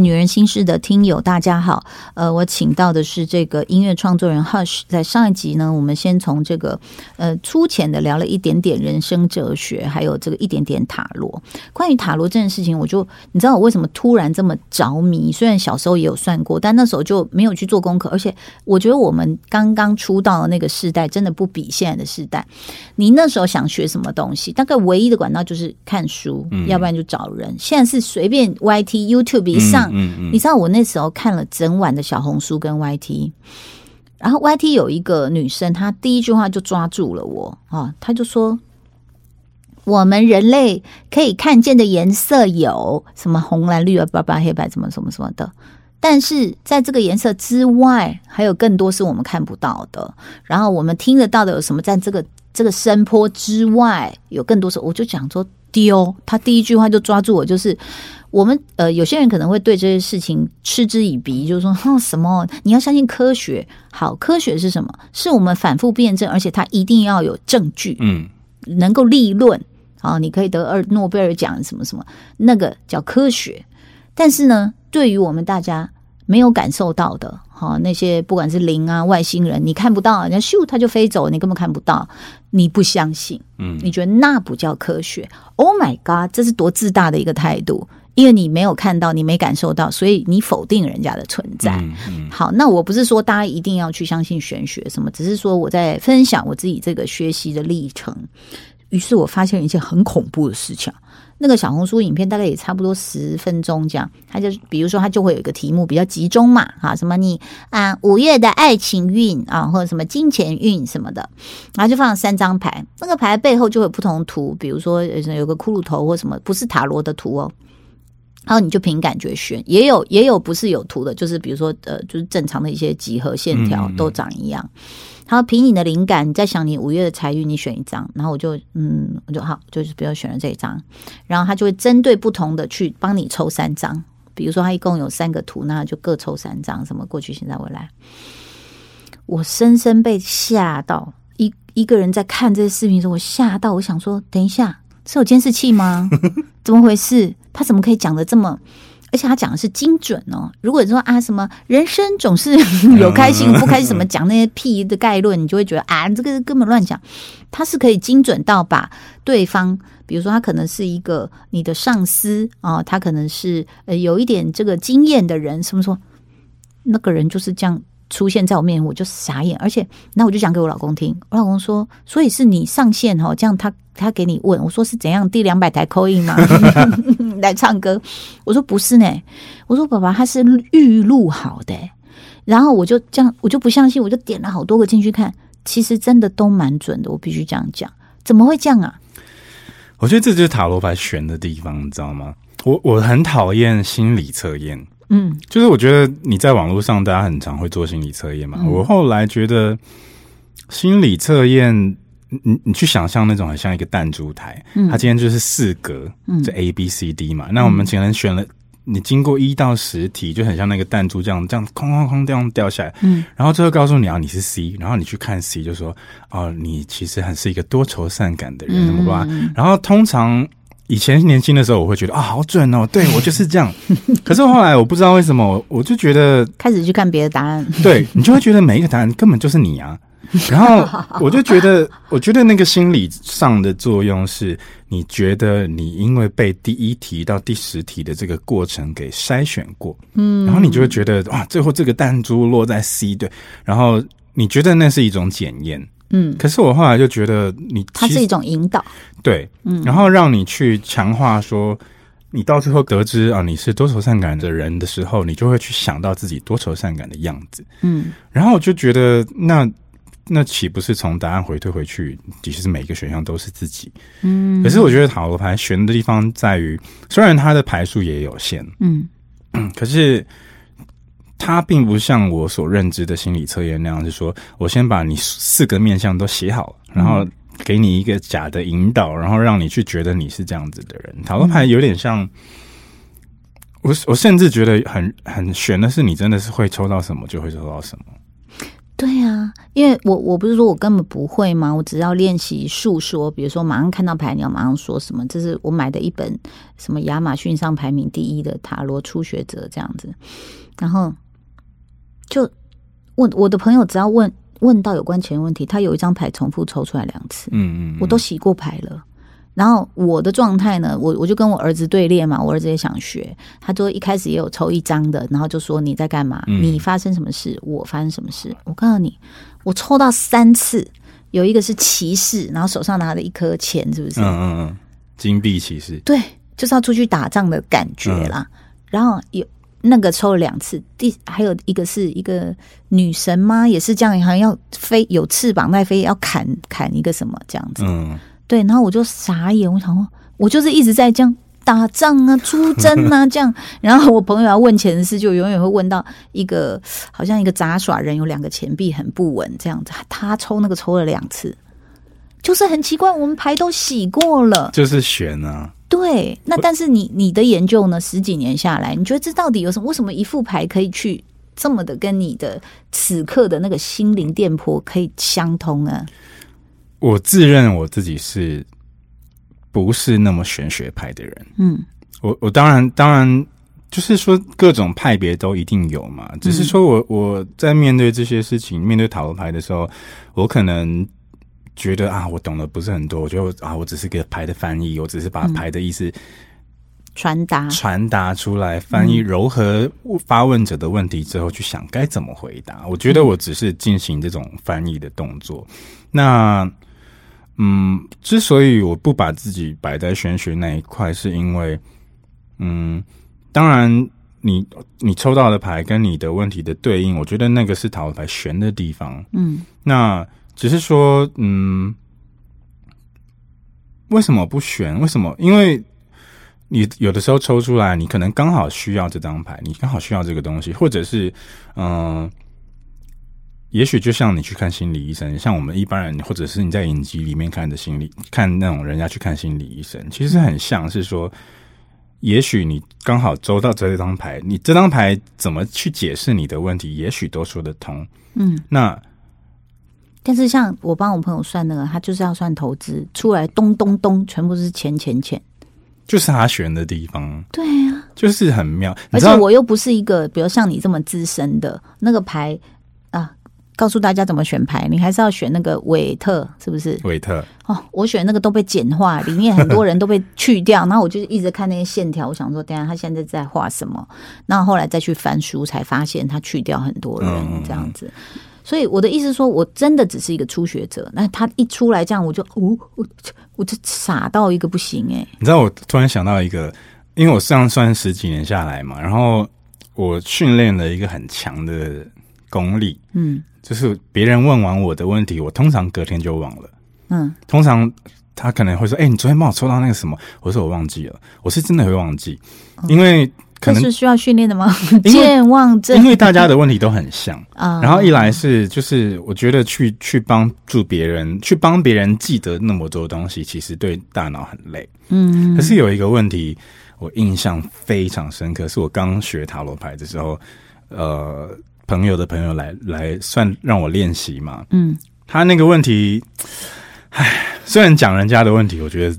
女人心事的听友，大家好。呃，我请到的是这个音乐创作人 Hush。在上一集呢，我们先从这个呃粗浅的聊了一点点人生哲学，还有这个一点点塔罗。关于塔罗这件事情，我就你知道我为什么突然这么着迷？虽然小时候也有算过，但那时候就没有去做功课。而且我觉得我们刚刚出道的那个时代，真的不比现在的时代。你那时候想学什么东西，大概唯一的管道就是看书，要不然就找人。现在是随便 YT、YouTube 一上。嗯嗯嗯，你知道我那时候看了整晚的小红书跟 YT，然后 YT 有一个女生，她第一句话就抓住了我啊，她就说：“我们人类可以看见的颜色有什么红蓝绿啊，白白黑白，什么什么什么的，但是在这个颜色之外，还有更多是我们看不到的。然后我们听得到的有什么？在这个这个声波之外，有更多是，我就讲说丢。他第一句话就抓住我，就是。我们呃，有些人可能会对这些事情嗤之以鼻，就是说，哈，什么？你要相信科学。好，科学是什么？是我们反复辩证，而且它一定要有证据，嗯，能够立论啊，你可以得二诺贝尔奖什么什么，那个叫科学。但是呢，对于我们大家没有感受到的，哈，那些不管是灵啊、外星人，你看不到，人家咻，它就飞走，你根本看不到，你不相信，嗯，你觉得那不叫科学？Oh my god，这是多自大的一个态度！因为你没有看到，你没感受到，所以你否定人家的存在。好，那我不是说大家一定要去相信玄学什么，只是说我在分享我自己这个学习的历程。于是我发现一件很恐怖的事情。那个小红书影片大概也差不多十分钟这样，他就比如说他就会有一个题目比较集中嘛，哈，什么你啊五月的爱情运啊，或者什么金钱运什么的，然后就放了三张牌，那个牌背后就有不同图，比如说有个骷髅头或什么，不是塔罗的图哦。然后你就凭感觉选，也有也有不是有图的，就是比如说呃，就是正常的一些几何线条都长一样。然后凭你的灵感，你在想你五月的财运，你选一张。然后我就嗯，我就好，就是比如选了这一张。然后他就会针对不同的去帮你抽三张。比如说他一共有三个图，那就各抽三张，什么过去、现在、未来。我深深被吓到，一一个人在看这些视频的时候，我吓到，我想说，等一下是有监视器吗？怎么回事？他怎么可以讲的这么？而且他讲的是精准哦。如果说啊，什么人生总是 有开心不开心，什么讲那些屁的概论，你就会觉得啊，这个根本乱讲。他是可以精准到把对方，比如说他可能是一个你的上司啊，他可能是呃有一点这个经验的人，什么说那个人就是这样。出现在我面前，我就傻眼，而且那我就讲给我老公听，我老公说，所以是你上线哦，这样他他给你问，我说是怎样第两百台扣印吗？来唱歌，我说不是呢，我说爸爸他是预录好的，然后我就这样，我就不相信，我就点了好多个进去看，其实真的都蛮准的，我必须这样讲，怎么会这样啊？我觉得这就是塔罗牌悬的地方，你知道吗？我我很讨厌心理测验。嗯，就是我觉得你在网络上，大家很常会做心理测验嘛。我后来觉得心理测验，你你去想象那种很像一个弹珠台，嗯它今天就是四格，这 A B C D 嘛。那我们请人选了，你经过一到十题，就很像那个弹珠这样，这样哐哐哐这样掉下来。嗯，然后最后告诉你啊，你是 C，然后你去看 C，就说哦，你其实还是一个多愁善感的人，怎么吧？然后通常。以前年轻的时候，我会觉得啊，好准哦，对我就是这样。可是后来我不知道为什么，我就觉得开始去看别的答案，对你就会觉得每一个答案根本就是你啊。然后我就觉得，我觉得那个心理上的作用是，你觉得你因为被第一题到第十题的这个过程给筛选过，嗯，然后你就会觉得哇，最后这个弹珠落在 C 对，然后你觉得那是一种检验。嗯，可是我后来就觉得你，它是一种引导，对，嗯，然后让你去强化说，你到最后得知啊你是多愁善感的人的时候，你就会去想到自己多愁善感的样子，嗯，然后我就觉得那那岂不是从答案回退回去，其实每个选项都是自己，嗯，可是我觉得塔罗牌悬的地方在于，虽然它的牌数也有限，嗯，可是。它并不像我所认知的心理测验那样，是说我先把你四个面相都写好，然后给你一个假的引导，然后让你去觉得你是这样子的人。塔罗牌有点像，我我甚至觉得很很悬的是，你真的是会抽到什么就会抽到什么。对啊，因为我我不是说我根本不会吗？我只要练习述说，比如说马上看到牌，你要马上说什么。这是我买的一本什么亚马逊上排名第一的塔罗初学者这样子。然后就问我的朋友，只要问问到有关钱问题，他有一张牌重复抽出来两次，嗯嗯，我都洗过牌了。然后我的状态呢，我我就跟我儿子对练嘛，我儿子也想学，他就一开始也有抽一张的，然后就说你在干嘛？你发生什么事？我发生什么事？我告诉你，我抽到三次，有一个是骑士，然后手上拿着一颗钱，是不是？嗯嗯嗯，金币骑士，对，就是要出去打仗的感觉啦。然后有那个抽了两次，第还有一个是一个女神吗？也是这样，好像要飞，有翅膀在飞，要砍砍一个什么这样子。嗯。对，然后我就傻眼，我想说，我就是一直在这样打仗啊、出征啊 这样。然后我朋友要问钱的事，就永远会问到一个好像一个杂耍人，有两个钱币很不稳这样子。他抽那个抽了两次，就是很奇怪。我们牌都洗过了，就是悬啊。对，那但是你你的研究呢？十几年下来，你觉得这到底有什么？为什么一副牌可以去这么的跟你的此刻的那个心灵电波可以相通呢？我自认我自己是不是那么玄学派的人？嗯，我我当然当然就是说各种派别都一定有嘛，只是说我我在面对这些事情，面对塔罗牌的时候，我可能觉得啊，我懂得不是很多，我觉得啊，我只是个牌的翻译，我只是把牌的意思传达。传达出来，翻译柔和发问者的问题之后，去想该怎么回答。我觉得我只是进行这种翻译的动作，那。嗯，之所以我不把自己摆在玄学那一块，是因为，嗯，当然，你你抽到的牌跟你的问题的对应，我觉得那个是塔罗牌玄的地方。嗯，那只是说，嗯，为什么不玄？为什么？因为你有的时候抽出来，你可能刚好需要这张牌，你刚好需要这个东西，或者是，嗯。也许就像你去看心理医生，像我们一般人，或者是你在影集里面看的心理，看那种人家去看心理医生，其实很像是说，也许你刚好抽到这张牌，你这张牌怎么去解释你的问题，也许都说得通。嗯，那但是像我帮我朋友算那个，他就是要算投资，出来咚咚咚，全部是钱钱钱，就是他选的地方。对呀，就是很妙。而且我又不是一个，比如像你这么资深的那个牌啊。告诉大家怎么选牌，你还是要选那个韦特，是不是？韦特哦，我选那个都被简化，里面很多人都被去掉，然后我就一直看那些线条，我想说，等下他现在在画什么？那后来再去翻书，才发现他去掉很多人这样子。所以我的意思说，我真的只是一个初学者。那他一出来这样，我就哦，我我就傻到一个不行哎！你知道，我突然想到一个，因为我这样算十几年下来嘛，然后我训练了一个很强的功力，嗯。就是别人问完我的问题，我通常隔天就忘了。嗯，通常他可能会说：“哎，你昨天帮我抽到那个什么？”我说：“我忘记了。”我是真的会忘记，因为可能是需要训练的吗？健忘症。因为大家的问题都很像 啊。然后一来是就是我觉得去去帮助别人，去帮别人记得那么多东西，其实对大脑很累。嗯。可是有一个问题，我印象非常深刻，是我刚学塔罗牌的时候，呃。朋友的朋友来来算让我练习嘛？嗯，他那个问题，唉，虽然讲人家的问题，我觉得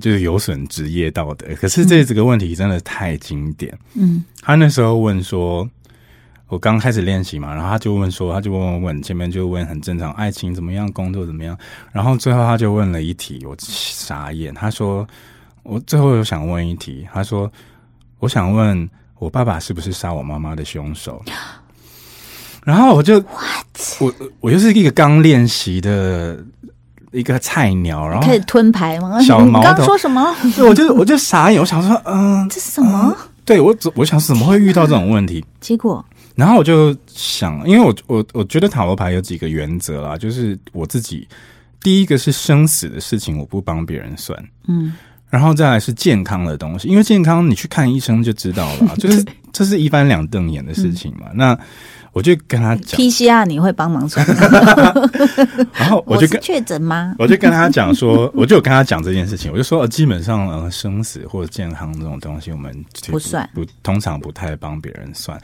就是有损职业道德。可是这这个问题真的太经典。嗯，他那时候问说，我刚开始练习嘛，然后他就问说，他就问问问，前面就问很正常，爱情怎么样，工作怎么样，然后最后他就问了一题，我傻眼。他说，我最后有想问一题，他说，我想问我爸爸是不是杀我妈妈的凶手？然后我就，我我就是一个刚练习的一个菜鸟，然后开始吞牌吗？小毛刚说什么？我就我就傻眼，我想说，嗯，这是什么？对我我想怎么会遇到这种问题？结果，然后我就想，因为我我我觉得塔罗牌有几个原则啦，就是我自己第一个是生死的事情，我不帮别人算，嗯，然后再来是健康的东西，因为健康你去看医生就知道了，就是这是一翻两瞪眼的事情嘛，那。我就跟他讲，PCR 你会帮忙算，然后我就跟确诊吗？我就跟他讲说，我就跟他讲这件事情，我就说，基本上呃，生死或者健康这种东西，我们不算，不通常不太帮别人算。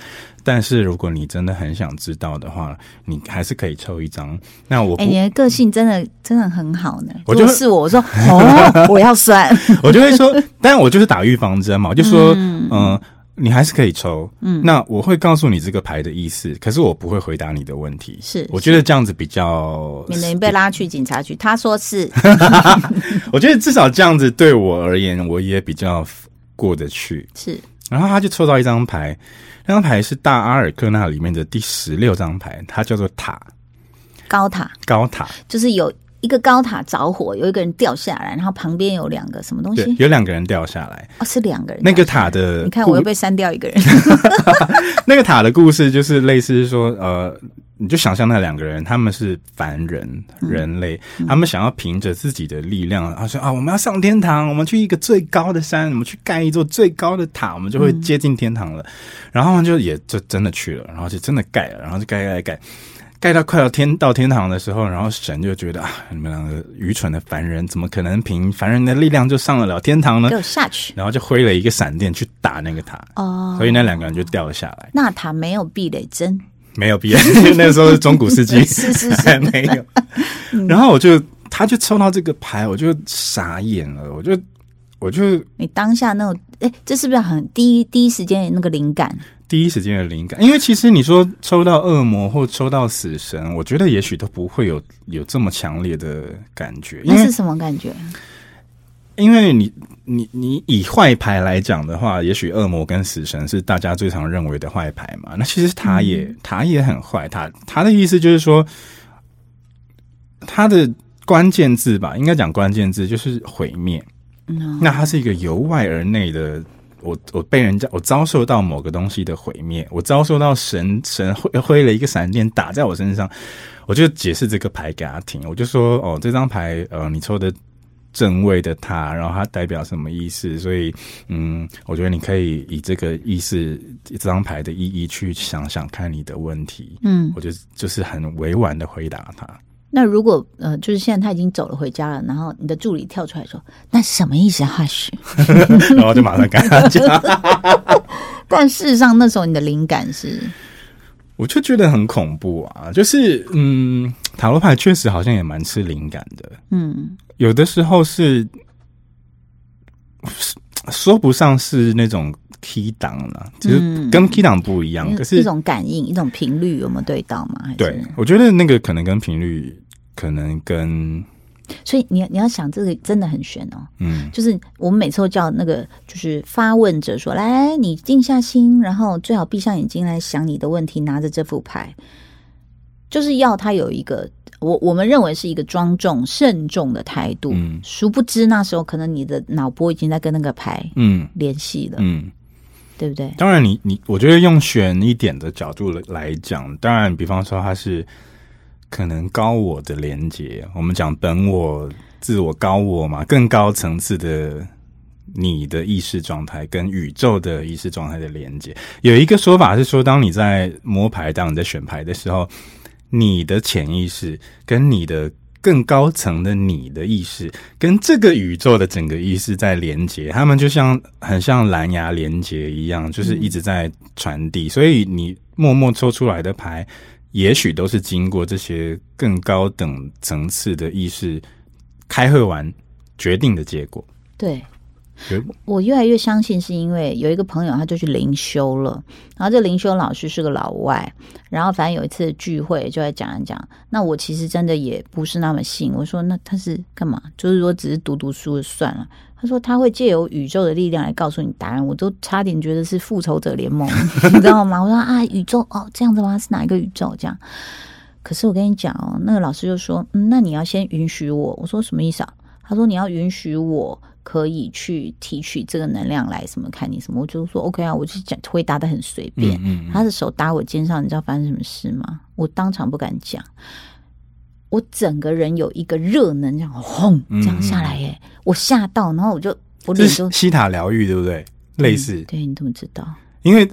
但是如果你真的很想知道的话，你还是可以抽一张。那我，哎，你的个性真的真的很好呢。我就是我，我说哦，我要算，我就会说，但我就是打预防针嘛，我就说，嗯。你还是可以抽，嗯，那我会告诉你这个牌的意思，可是我不会回答你的问题。是，我觉得这样子比较免得你被拉去警察局。他说是，我觉得至少这样子对我而言，我也比较过得去。是，然后他就抽到一张牌，那张牌是大阿尔克纳里面的第十六张牌，它叫做塔，高塔，高塔，就是有。一个高塔着火，有一个人掉下来，然后旁边有两个什么东西？有两个人掉下来。哦，是两个人。那个塔的，你看我又被删掉一个人。那个塔的故事就是类似说，呃，你就想象那两个人，他们是凡人，人类，他们想要凭着自己的力量，他说啊，我们要上天堂，我们去一个最高的山，我们去盖一座最高的塔，我们就会接近天堂了。然后就也就真的去了，然后就真的盖了，然后就盖盖盖。盖到快要天到天堂的时候，然后神就觉得啊，你们两个愚蠢的凡人，怎么可能凭凡人的力量就上得了天堂呢？就下去，然后就挥了一个闪电去打那个塔，哦，所以那两个人就掉了下来。那塔没有避雷针，没有避雷，那时候是中古世纪，是 是是，没有。然后我就，他就抽到这个牌，我就傻眼了，我就，我就，你当下那种，哎，这是不是很第一第一时间那个灵感？第一时间的灵感，因为其实你说抽到恶魔或抽到死神，我觉得也许都不会有有这么强烈的感觉。那是什么感觉？因为你你你以坏牌来讲的话，也许恶魔跟死神是大家最常认为的坏牌嘛。那其实他也他也很坏，他他的意思就是说，他的关键字吧，应该讲关键字就是毁灭。那他是一个由外而内的。我我被人家我遭受到某个东西的毁灭，我遭受到神神挥挥了一个闪电打在我身上，我就解释这个牌给他听，我就说哦，这张牌呃，你抽的正位的塔，然后它代表什么意思？所以嗯，我觉得你可以以这个意思这张牌的意义去想想看你的问题。嗯，我就就是很委婉的回答他。那如果呃，就是现在他已经走了回家了，然后你的助理跳出来说：“那什么意思？”哈许，然后就马上赶他讲。但事实上，那时候你的灵感是，我就觉得很恐怖啊！就是嗯，塔罗牌确实好像也蛮吃灵感的。嗯，有的时候是说不上是那种 key 档了，就是跟 key 档不一样，可是一种感应，一种频率有没有对到吗？对，我觉得那个可能跟频率。可能跟，所以你你要想这个真的很悬哦。嗯，就是我们每次都叫那个就是发问者说：“来，你静下心，然后最好闭上眼睛来想你的问题，拿着这副牌，就是要他有一个我我们认为是一个庄重慎重的态度。嗯，殊不知那时候可能你的脑波已经在跟那个牌嗯联系了，嗯，对不对？当然，你你我觉得用悬一点的角度来讲，当然，比方说他是。可能高我的连接，我们讲本我、自我、高我嘛，更高层次的你的意识状态跟宇宙的意识状态的连接。有一个说法是说，当你在摸牌，当你在选牌的时候，你的潜意识跟你的更高层的你的意识，跟这个宇宙的整个意识在连接，他们就像很像蓝牙连接一样，就是一直在传递。所以你默默抽出来的牌。也许都是经过这些更高等层次的意识开会完决定的结果。对，我越来越相信，是因为有一个朋友他就去灵修了，然后这灵修老师是个老外，然后反正有一次聚会就在讲一讲。那我其实真的也不是那么信，我说那他是干嘛？就是说只是读读书就算了。他说他会借由宇宙的力量来告诉你答案，我都差点觉得是复仇者联盟，你知道吗？我说啊，宇宙哦，这样子吗？是哪一个宇宙？这样？可是我跟你讲哦，那个老师就说，嗯，那你要先允许我。我说什么意思啊？他说你要允许我可以去提取这个能量来什么看你什么。我就说 OK 啊，我就讲回答的很随便。他的手搭我肩上，你知道发生什么事吗？我当场不敢讲。我整个人有一个热能，这样轰这样下来，耶，我吓到，然后我就我脸就西塔疗愈，对不对？类似，对你怎么知道？因为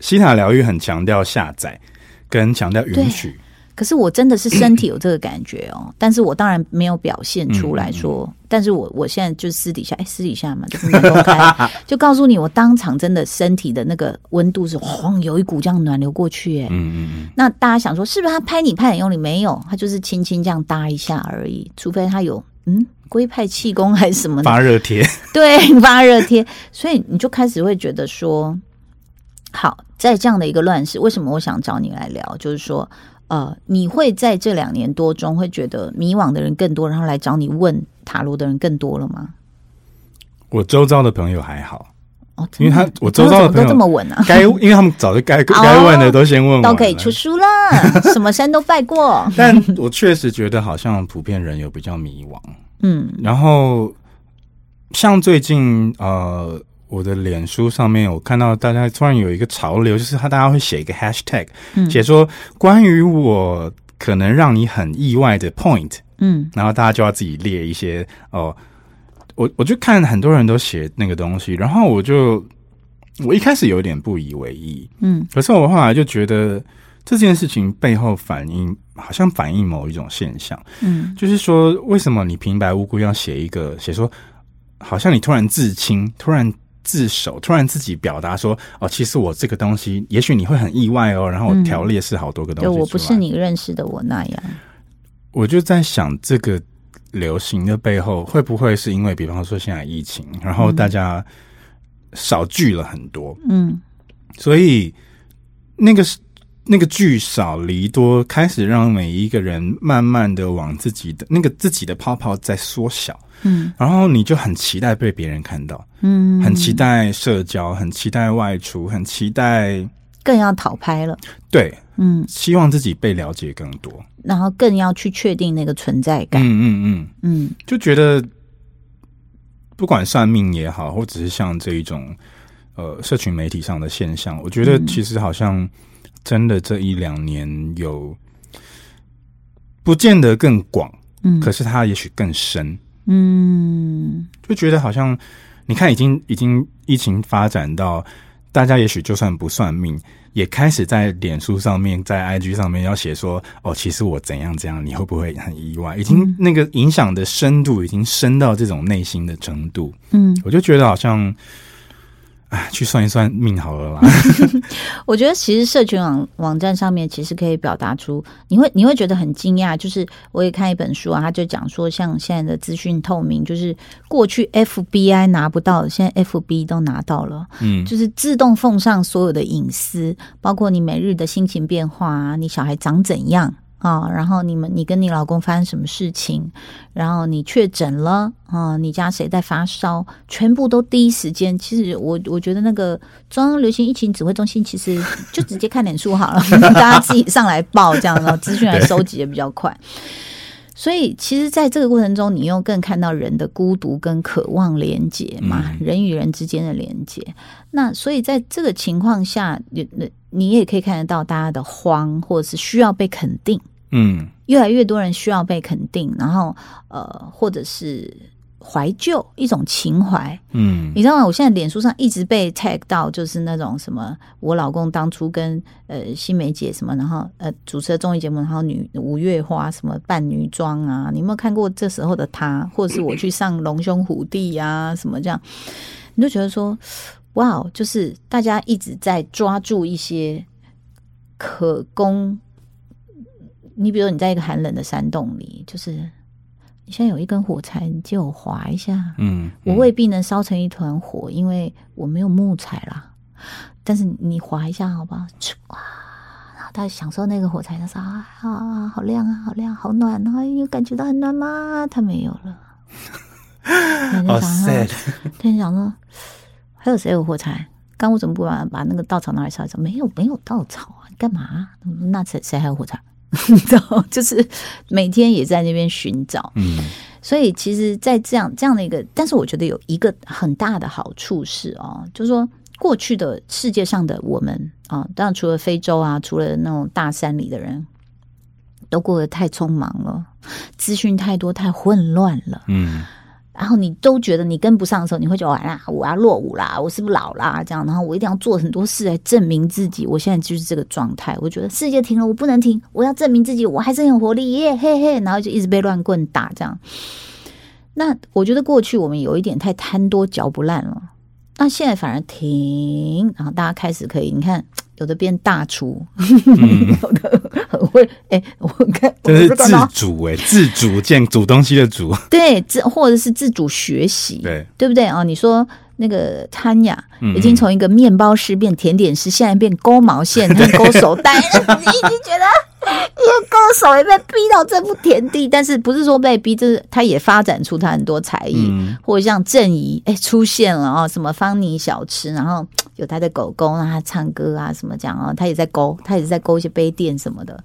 西塔疗愈很强调下载，跟强调允许。可是我真的是身体有这个感觉哦，但是我当然没有表现出来说，但是我我现在就私底下，哎，私底下嘛，就是公开，就告诉你，我当场真的身体的那个温度是晃，有一股这样暖流过去，哎，嗯嗯嗯。那大家想说，是不是他拍你拍很用力？没有，他就是轻轻这样搭一下而已，除非他有嗯龟派气功还是什么发热贴，对，发热贴，所以你就开始会觉得说，好，在这样的一个乱世，为什么我想找你来聊，就是说。呃，你会在这两年多中会觉得迷惘的人更多，然后来找你问塔罗的人更多了吗？我周遭的朋友还好，哦，因为他我周遭的朋友都这么稳啊，该因为他们早就该 该问的都先问，都可以出书了，什么山都拜过。但我确实觉得好像普遍人有比较迷惘，嗯，然后像最近呃。我的脸书上面，我看到大家突然有一个潮流，就是他大家会写一个 hashtag，写说关于我可能让你很意外的 point，嗯，然后大家就要自己列一些哦。我我就看很多人都写那个东西，然后我就我一开始有点不以为意，嗯，可是我后来就觉得这件事情背后反映好像反映某一种现象，嗯，就是说为什么你平白无故要写一个写说，好像你突然自清，突然。自首，突然自己表达说：“哦，其实我这个东西，也许你会很意外哦。”然后我条列是好多个东西，我不是你认识的我那样。我就在想，这个流行的背后，会不会是因为，比方说现在疫情，然后大家少聚了很多，嗯，所以那个是。那个聚少离多，开始让每一个人慢慢的往自己的那个自己的泡泡在缩小，嗯，然后你就很期待被别人看到，嗯，很期待社交，很期待外出，很期待，更要讨拍了，对，嗯，希望自己被了解更多，然后更要去确定那个存在感，嗯嗯嗯。嗯，就觉得不管算命也好，或者是像这一种呃社群媒体上的现象，我觉得其实好像。真的这一两年有，不见得更广，嗯，可是它也许更深，嗯，就觉得好像你看，已经已经疫情发展到大家也许就算不算命，也开始在脸书上面，在 IG 上面要写说，哦，其实我怎样怎样，你会不会很意外？已经那个影响的深度已经深到这种内心的程度，嗯，我就觉得好像。去算一算命好了啦。我觉得其实社群网网站上面其实可以表达出，你会你会觉得很惊讶。就是我也看一本书啊，他就讲说，像现在的资讯透明，就是过去 FBI 拿不到，现在 FB 都拿到了。嗯，就是自动奉上所有的隐私，包括你每日的心情变化啊，你小孩长怎样。啊，然后你们，你跟你老公发生什么事情？然后你确诊了啊？你家谁在发烧？全部都第一时间。其实我我觉得那个中央流行疫情指挥中心其实就直接看脸书好了，大家自己上来报这样，然后资讯来收集也比较快。所以其实，在这个过程中，你又更看到人的孤独跟渴望连接嘛，人与人之间的连接。那所以在这个情况下，你你也可以看得到大家的慌，或者是需要被肯定。嗯，越来越多人需要被肯定，然后呃，或者是怀旧一种情怀。嗯，你知道吗？我现在脸书上一直被 tag 到，就是那种什么，我老公当初跟呃新梅姐什么，然后呃主持的综艺节目，然后女五月花什么扮女装啊，你有没有看过这时候的他？或者是我去上龙兄虎弟啊什么这样，你就觉得说，哇，就是大家一直在抓住一些可供。你比如你在一个寒冷的山洞里，就是你现在有一根火柴，你借我划一下。嗯，我未必能烧成一团火，因为我没有木材啦。但是你划一下，好不好？哇！然后他享受那个火柴，他说啊啊，好亮啊，好亮，好暖啊！有感觉到很暖吗？他没有了。好 sad。他想说，还有谁有火柴？刚我怎么不把把那个稻草拿来烧一烧？没有，没有稻草啊！你干嘛？那谁谁还有火柴？你知道，就是每天也在那边寻找，嗯，所以其实，在这样这样的一个，但是我觉得有一个很大的好处是哦，就是说过去的世界上的我们啊，当然除了非洲啊，除了那种大山里的人，都过得太匆忙了，资讯太多，太混乱了，嗯，然后你都觉得你跟不上的时候，你会觉得完了，我要落伍啦，我是不是老啦？这样，然后我一定要做很多事来证明自己。我现在就是这个状态，我觉得世界停了，我不能停，我要证明自己，我还是很有活力耶，嘿嘿。然后就一直被乱棍打，这样。那我觉得过去我们有一点太贪多嚼不烂了，那现在反而停，然后大家开始可以，你看。有的变大厨，有的很会哎，我看这是自主哎，自主建煮东西的煮，对，自或者是自主学习，对对不对啊？你说那个潘雅已经从一个面包师变甜点师，现在变勾毛线、勾手袋，你已经觉得。因为歌手也被逼到这步田地，但是不是说被逼，就是他也发展出他很多才艺，或者像郑怡哎出现了哦，什么方尼小吃，然后有他的狗狗让他唱歌啊，什么这样啊，他也在勾，他也是在勾一些杯垫什么的。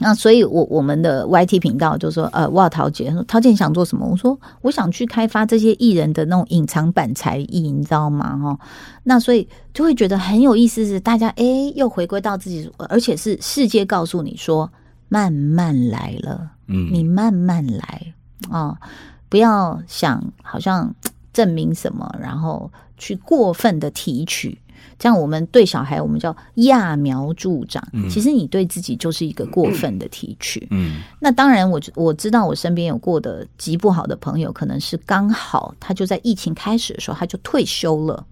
那所以，我我们的 YT 频道就说，呃，哇，陶姐说，陶姐想做什么？我说，我想去开发这些艺人的那种隐藏版才艺，你知道吗？哈，那所以就会觉得很有意思，是大家哎，又回归到自己，而且是世界告诉你说，慢慢来了，嗯，你慢慢来啊，不要想好像证明什么，然后去过分的提取。这样，我们对小孩，我们叫揠苗助长。其实你对自己就是一个过分的提取。嗯，那当然，我我知道我身边有过的极不好的朋友，可能是刚好他就在疫情开始的时候他就退休了。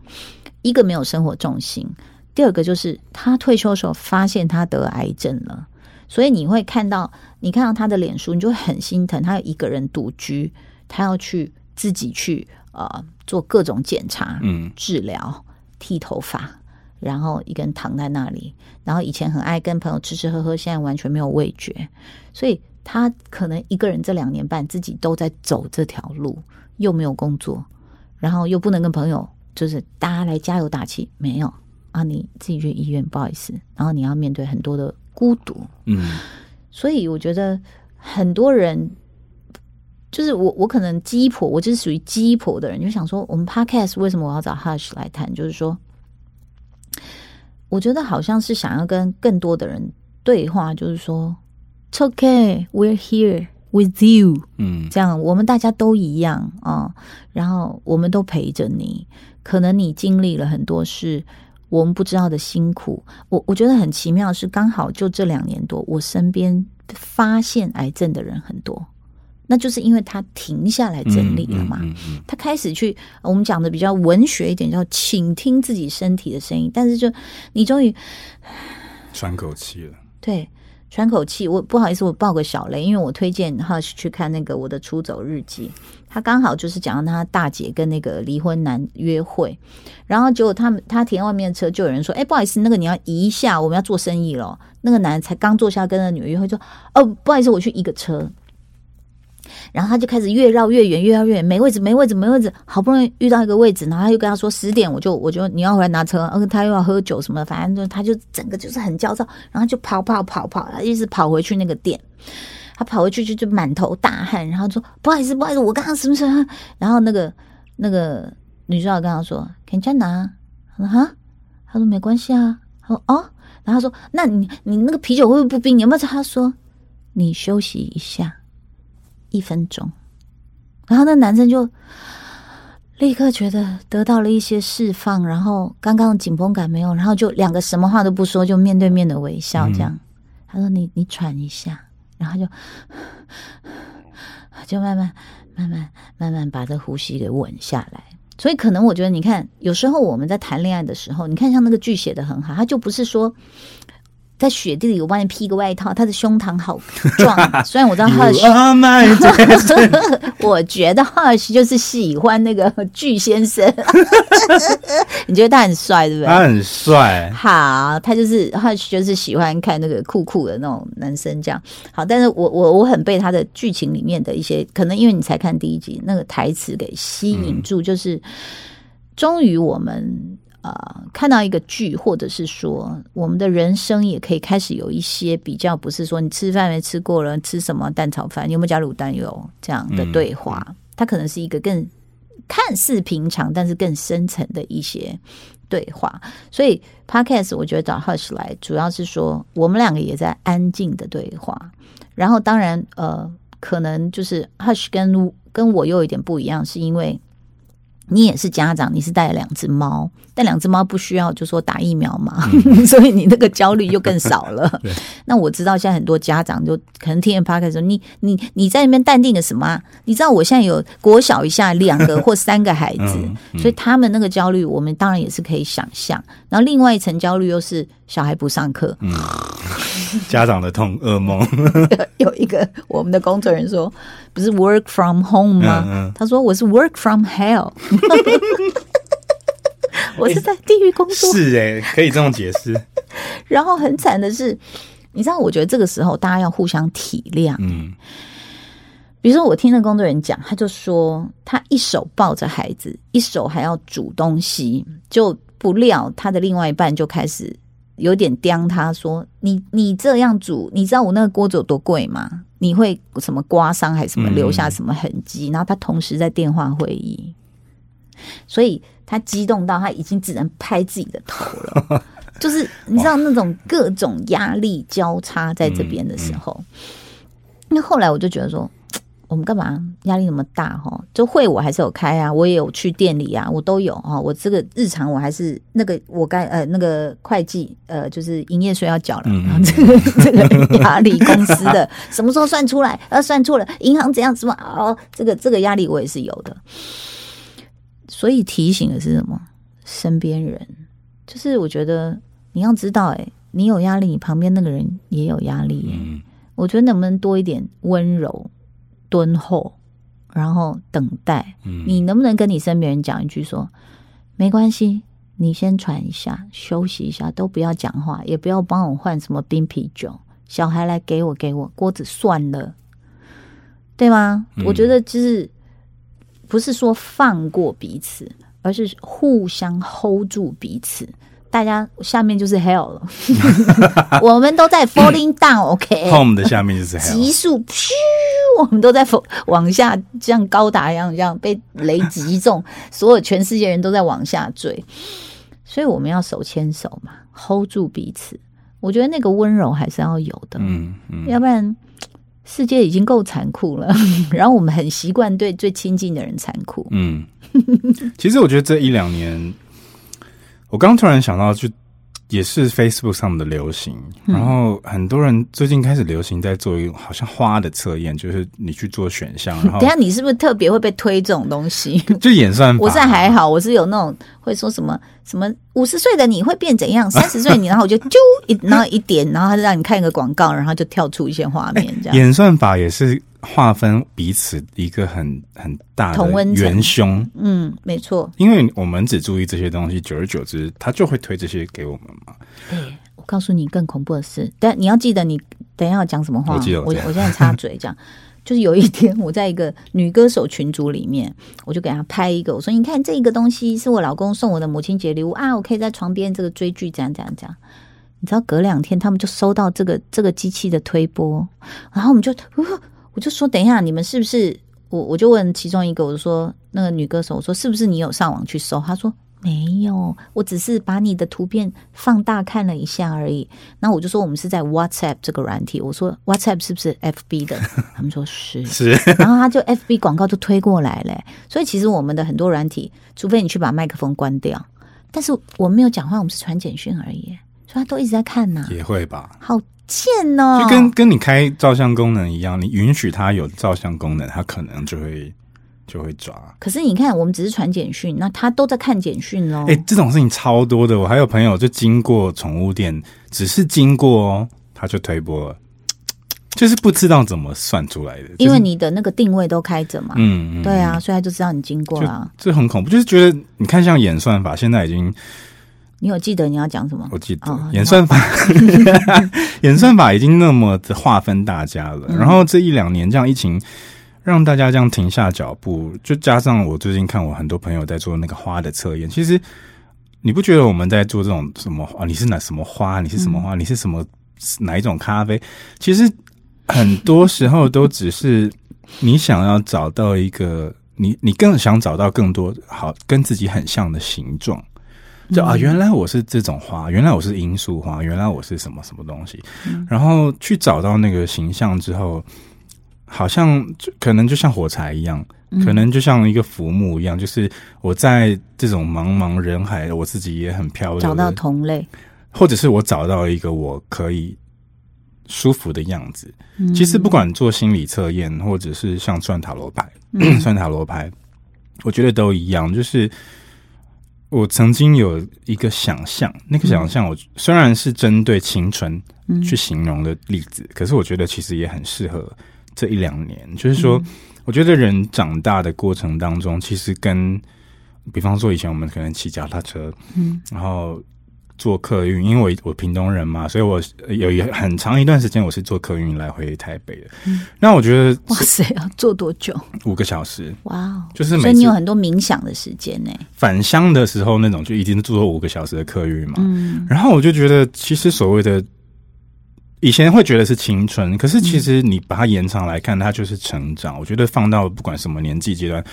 一个没有生活重心，第二个就是他退休的时候发现他得癌症了。所以你会看到，你看到他的脸书，你就很心疼。他有一个人独居，他要去自己去呃做各种检查、嗯治疗。剃头发，然后一个人躺在那里，然后以前很爱跟朋友吃吃喝喝，现在完全没有味觉，所以他可能一个人这两年半自己都在走这条路，又没有工作，然后又不能跟朋友就是大家来加油打气，没有啊，你自己去医院，不好意思，然后你要面对很多的孤独，嗯，所以我觉得很多人。就是我，我可能鸡婆，我就是属于鸡婆的人，就想说，我们 podcast 为什么我要找 Hush 来谈？就是说，我觉得好像是想要跟更多的人对话，就是说，It's okay, we're here with you。嗯，这样我们大家都一样啊，然后我们都陪着你。可能你经历了很多事，我们不知道的辛苦。我我觉得很奇妙，是刚好就这两年多，我身边发现癌症的人很多。那就是因为他停下来整理了嘛，他开始去我们讲的比较文学一点，叫倾听自己身体的声音。但是就你终于喘口气了，对，喘口气。我不好意思，我爆个小雷，因为我推荐 Hush 去看那个我的出走日记，他刚好就是讲到他大姐跟那个离婚男约会，然后结果他们他停外面的车，就有人说：“哎，不好意思，那个你要移一下，我们要做生意了。”那个男人才刚坐下跟那女约会，说：“哦，不好意思，我去移个车。”然后他就开始越绕越远，越绕越远，没位置，没位置，没位置。好不容易遇到一个位置，然后他又跟他说十点，我就我就你要回来拿车。嗯，他又要喝酒什么，反正就他就整个就是很焦躁，然后就跑跑跑跑，一直跑回去那个店。他跑回去就就满头大汗，然后说不好意思，不好意思，我刚刚什么什么。然后那个那个女主角跟他说可以再拿。他说哈，他说没关系啊。他说哦，然后他说那你你那个啤酒会不会不冰？你有没有？他说你休息一下。一分钟，然后那男生就立刻觉得得到了一些释放，然后刚刚紧绷感没有，然后就两个什么话都不说，就面对面的微笑，这样。他说：“你你喘一下。”然后就 就慢慢慢慢慢慢把这呼吸给稳下来。所以可能我觉得，你看，有时候我们在谈恋爱的时候，你看像那个剧写的很好，他就不是说。在雪地里，我帮你披个外套。他的胸膛好壮，虽然我知道 Hush，我觉得 Hush 就是喜欢那个巨先生。你觉得他很帅，对不对？他很帅。好，他就是 Hush，就是喜欢看那个酷酷的那种男生这样。好，但是我我我很被他的剧情里面的一些，可能因为你才看第一集，那个台词给吸引住，就是终于我们。呃，看到一个剧，或者是说，我们的人生也可以开始有一些比较，不是说你吃饭没吃过了，吃什么蛋炒饭，有没有加卤蛋油这样的对话，它可能是一个更看似平常，但是更深层的一些对话。所以，Podcast 我觉得找 Hush 来，主要是说我们两个也在安静的对话，然后当然，呃。可能就是 Hush 跟跟我又有一点不一样，是因为。你也是家长，你是带了两只猫，但两只猫不需要就说打疫苗嘛，所以你那个焦虑就更少了。那我知道现在很多家长就可能听见 p a r k 说你你你在那边淡定的什么？你知道我现在有国小一下两个或三个孩子，所以他们那个焦虑，我们当然也是可以想象。然后另外一层焦虑又是小孩不上课。家长的痛噩梦，有一个我们的工作人员说，不是 work from home 吗？他说我是 work from hell，我是在地狱工作。是哎，可以这种解释。然后很惨的是，你知道，我觉得这个时候大家要互相体谅。嗯，比如说我听那工作人员讲，他就说他一手抱着孩子，一手还要煮东西，就不料他的另外一半就开始。有点刁他说：“你你这样煮，你知道我那个锅子有多贵吗？你会什么刮伤还是什么留下什么痕迹？”然后他同时在电话会议，所以他激动到他已经只能拍自己的头了。就是你知道那种各种压力交叉在这边的时候，那后来我就觉得说。我们干嘛压力那么大哈？就会我还是有开啊，我也有去店里啊，我都有哈。我这个日常我还是那个我该呃那个会计呃就是营业税要缴了，这个 这个压力公司的什么时候算出来？要算错了，银行怎样怎么？哦，这个这个压力我也是有的。所以提醒的是什么？身边人就是我觉得你要知道，哎，你有压力，你旁边那个人也有压力。嗯，我觉得能不能多一点温柔？敦厚，然后等待。你能不能跟你身边人讲一句说：“没关系，你先喘一下，休息一下，都不要讲话，也不要帮我换什么冰啤酒。小孩来给我，给我锅子算了，对吗？”我觉得就是不是说放过彼此，而是互相 hold 住彼此。大家下面就是 hell 了，我们都在 falling down，OK。home 的下面就是 hell，急速噗，我们都在往下，像高达一样，这样被雷击中，所有全世界人都在往下坠，所以我们要手牵手嘛，hold 住彼此。我觉得那个温柔还是要有的，嗯嗯，要不然世界已经够残酷了，然后我们很习惯对最亲近的人残酷。嗯，其实我觉得这一两年。我刚突然想到，就也是 Facebook 上的流行，然后很多人最近开始流行在做一好像花的测验，就是你去做选项。然后等下你是不是特别会被推这种东西？就演算法，我是还好，我是有那种会说什么什么五十岁的你会变怎样，三十岁你，然后我就啾一然后一点，然后他就让你看一个广告，然后就跳出一些画面，这样演算法也是。划分彼此一个很很大的元凶，嗯，没错，因为我们只注意这些东西，久而久之，他就会推这些给我们嘛。对，我告诉你更恐怖的是，但你要记得，你等一下要讲什么话？我记得，我我现在插嘴讲，就是有一天我在一个女歌手群组里面，我就给她拍一个，我说你看这个东西是我老公送我的母亲节礼物啊，我可以在床边这个追剧，这样这样这样。你知道，隔两天他们就收到这个这个机器的推播，然后我们就。我就说，等一下，你们是不是我？我就问其中一个，我就说那个女歌手，我说是不是你有上网去搜？她说没有，我只是把你的图片放大看了一下而已。那我就说我们是在 WhatsApp 这个软体，我说 WhatsApp 是不是 FB 的？他们说是 是，然后他就 FB 广告就推过来了。所以其实我们的很多软体，除非你去把麦克风关掉，但是我们没有讲话，我们是传简讯而已，所以他都一直在看呐。也会吧？好。贱哦，就跟跟你开照相功能一样，你允许它有照相功能，它可能就会就会抓。可是你看，我们只是传简讯，那他都在看简讯哦。哎，这种事情超多的。我还有朋友就经过宠物店，只是经过哦，他就推波了，就是不知道怎么算出来的。因为你的那个定位都开着嘛，嗯，对啊，所以他就知道你经过了。这很恐怖，就是觉得你看像演算法，现在已经。你有记得你要讲什么？我记得演算法，演算法已经那么的划分大家了。然后这一两年这样疫情，让大家这样停下脚步，就加上我最近看我很多朋友在做那个花的测验。其实你不觉得我们在做这种什么啊？你是哪什么花？你是什么花？你是什么哪一种咖啡？其实很多时候都只是你想要找到一个你，你更想找到更多好跟自己很像的形状。就啊，原来我是这种花，原来我是罂粟花，原来我是什么什么东西，然后去找到那个形象之后，好像就可能就像火柴一样，可能就像一个浮木一样，就是我在这种茫茫人海，我自己也很漂亮，找到同类，或者是我找到一个我可以舒服的样子。其实不管做心理测验，或者是像算塔罗牌，算塔罗牌，我觉得都一样。就是我曾经有一个想象，那个想象，我虽然是针对青春去形容的例子，可是我觉得其实也很适合。这一两年，就是说，我觉得人长大的过程当中，其实跟，比方说以前我们可能骑脚踏车，嗯，然后坐客运，因为我我屏东人嘛，所以我有一很长一段时间我是坐客运来回台北的。嗯，那我觉得，哇塞，要坐多久？五个小时。哇哦，就是所以你有很多冥想的时间呢。返乡的时候那种就一定坐五个小时的客运嘛。嗯，然后我就觉得，其实所谓的。以前会觉得是青春，可是其实你把它延长来看，它就是成长。我觉得放到不管什么年纪阶段，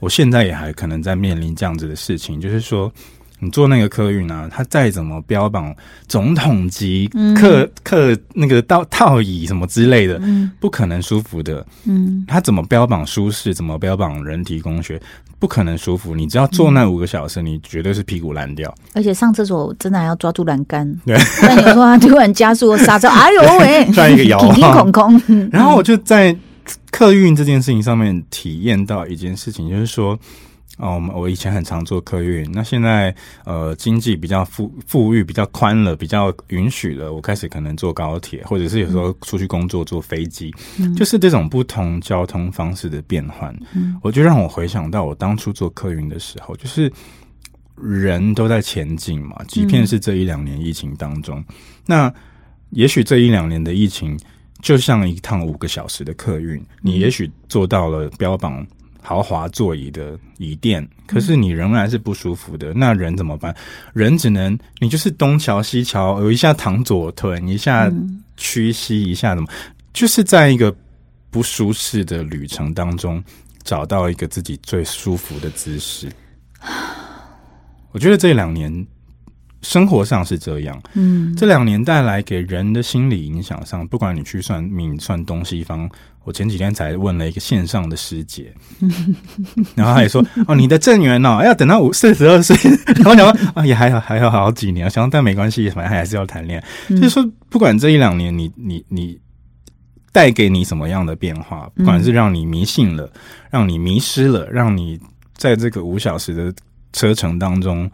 我现在也还可能在面临这样子的事情，就是说，你坐那个客运啊，它再怎么标榜总统级客客那个套套椅什么之类的，不可能舒服的。嗯，它怎么标榜舒适，怎么标榜人体工学？不可能舒服，你只要坐那五个小时，你绝对是屁股烂掉。而且上厕所真的还要抓住栏杆。对，那你说他突然加速刹车，哎呦喂，转一个摇，空空空。然后我就在客运这件事情上面体验到一件事情，就是说。哦，我们我以前很常坐客运，那现在呃经济比较富富裕，比较宽了，比较允许了，我开始可能坐高铁，或者是有时候出去工作坐飞机，就是这种不同交通方式的变换，我就让我回想到我当初坐客运的时候，就是人都在前进嘛，即便是这一两年疫情当中，那也许这一两年的疫情就像一趟五个小时的客运，你也许做到了标榜。豪华座椅的椅垫，可是你仍然是不舒服的。那人怎么办？人只能你就是东瞧西瞧，有一下躺左臀，一下屈膝，一下怎么？就是在一个不舒适的旅程当中，找到一个自己最舒服的姿势。我觉得这两年。生活上是这样，嗯，这两年带来给人的心理影响上，不管你去算命、算东西方，我前几天才问了一个线上的师姐，然后他也说，哦，你的正缘哦，要等到五四十二岁，然后讲啊，也还有，还有好几年，想但没关系，反正还是要谈恋爱。就是说，不管这一两年，你你你带给你什么样的变化，不管是让你迷信了，让你迷失了，让你在这个五小时的车程当中。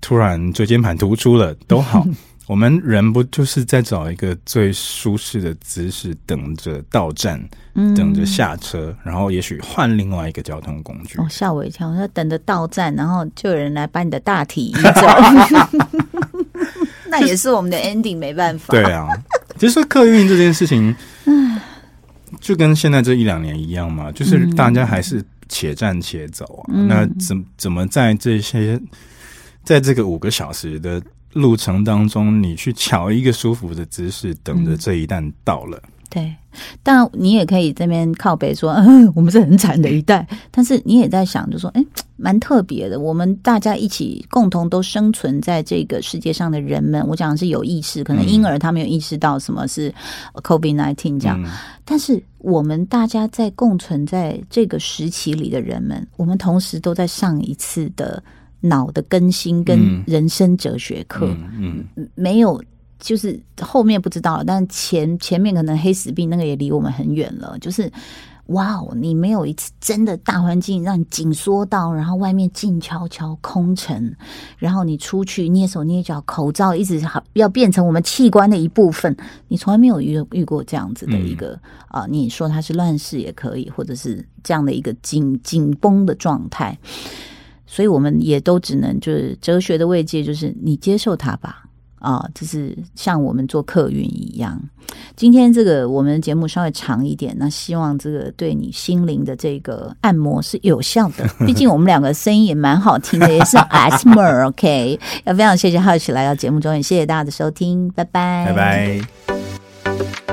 突然椎间盘突出了都好，我们人不就是在找一个最舒适的姿势，等着到站，等着下车，然后也许换另外一个交通工具。哦，吓我一跳！我说等着到站，然后就有人来把你的大体移走，那也是我们的 ending，没办法。对啊，其实客运这件事情，就跟现在这一两年一样嘛，就是大家还是且战且走啊。那怎怎么在这些？在这个五个小时的路程当中，你去瞧一个舒服的姿势，等着这一旦到了。对，但你也可以这边靠北说，嗯 我们是很惨的一代。但是你也在想，就说，哎，蛮特别的。我们大家一起共同都生存在这个世界上的人们，我讲的是有意识，可能婴儿他没有意识到什么是 COVID nineteen 这样。但是我们大家在共存在这个时期里的人们，我们同时都在上一次的。脑的更新跟人生哲学课，嗯，没有，就是后面不知道了，但前前面可能黑死病那个也离我们很远了。就是哇哦，你没有一次真的大环境让你紧缩到，然后外面静悄悄空城，然后你出去捏手捏脚，口罩一直好要变成我们器官的一部分，你从来没有遇遇过这样子的一个啊，你说它是乱世也可以，或者是这样的一个紧紧绷的状态。所以我们也都只能就是哲学的慰藉，就是你接受它吧，啊，就是像我们做客运一样。今天这个我们节目稍微长一点，那希望这个对你心灵的这个按摩是有效的。毕竟我们两个声音也蛮好听的，也是 asthma，OK。要非常谢谢浩奇来到节目中，也谢谢大家的收听，拜拜，拜拜。